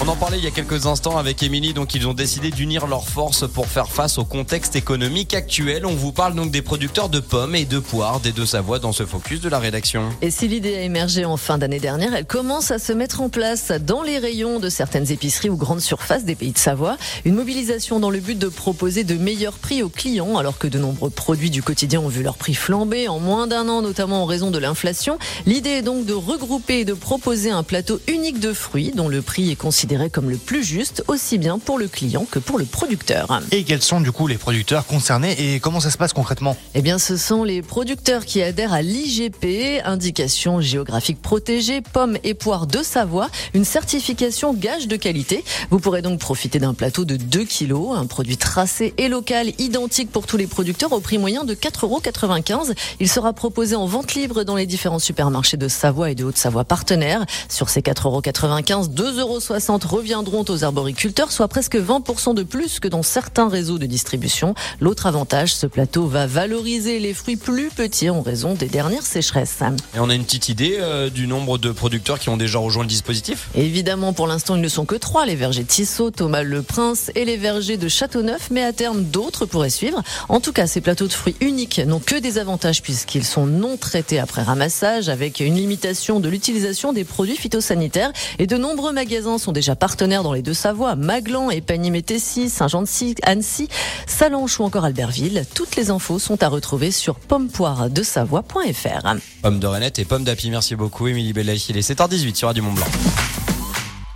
On en parlait il y a quelques instants avec Émilie, donc ils ont décidé d'unir leurs forces pour faire face au contexte économique actuel. On vous parle donc des producteurs de pommes et de poires des Deux-Savoie dans ce focus de la rédaction. Et si l'idée a émergé en fin d'année dernière, elle commence à se mettre en place dans les rayons de certaines épiceries ou grandes surfaces des pays de Savoie. Une mobilisation dans le but de proposer de meilleurs prix aux clients, alors que de nombreux produits du quotidien ont vu leur prix flamber en moins d'un an, notamment en raison de l'inflation. L'idée est donc de regrouper et de proposer un plateau unique de fruits dont le prix est considéré comme le plus juste, aussi bien pour le client que pour le producteur. Et quels sont du coup les producteurs concernés et comment ça se passe concrètement? Eh bien, ce sont les producteurs qui adhèrent à l'IGP, indication géographique protégée, pommes et poires de Savoie, une certification gage de qualité. Vous pourrez donc profiter d'un plateau de 2 kilos, un produit tracé et local identique pour tous les producteurs au prix moyen de 4,95 euros. Il sera proposé en vente libre dans les différents supermarchés de Savoie et de Haute-Savoie partenaires. Sur ces 4,95 euros, 2,60 reviendront aux arboriculteurs, soit presque 20% de plus que dans certains réseaux de distribution. L'autre avantage, ce plateau va valoriser les fruits plus petits en raison des dernières sécheresses. Et on a une petite idée euh, du nombre de producteurs qui ont déjà rejoint le dispositif? Évidemment, pour l'instant, ils ne sont que trois, les vergers Tissot, Thomas Le Prince et les vergers de Châteauneuf, mais à terme, d'autres pourraient suivre. En tout cas, ces plateaux de fruits uniques n'ont que des avantages puisqu'ils sont non traités après ramassage avec une limitation de l'utilisation des produits phytosanitaires et de nombreux magasins sont déjà partenaires dans les deux Savoies, Maglan, Épagny-Métessy, Saint-Jean-de-Cy, Annecy, Salanches ou encore Albertville. Toutes les infos sont à retrouver sur pommepoiredesavoie.fr. Pommes de Renette et pommes d'Api. Merci beaucoup, Émilie Bellahi. Il est 7h18 sur Radio Mont Blanc.